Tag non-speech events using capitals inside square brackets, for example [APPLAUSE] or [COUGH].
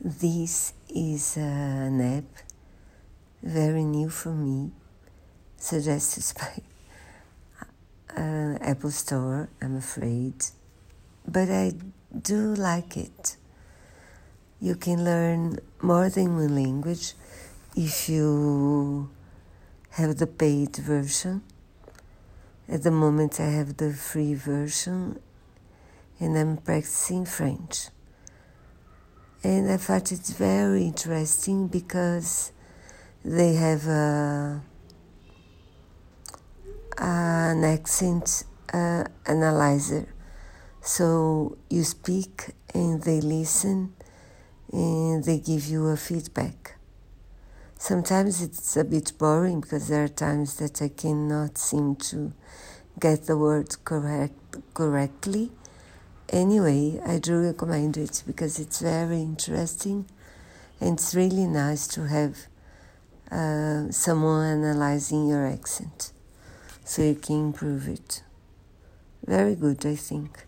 This is an app very new for me, suggested [LAUGHS] by uh, Apple Store, I'm afraid, but I do like it. You can learn more than one language if you have the paid version. At the moment, I have the free version and I'm practicing French. And I thought it's very interesting because they have a, an accent uh, analyzer. So you speak and they listen and they give you a feedback. Sometimes it's a bit boring because there are times that I cannot seem to get the words correct correctly Anyway, I do recommend it because it's very interesting and it's really nice to have uh, someone analyzing your accent so you can improve it. Very good, I think.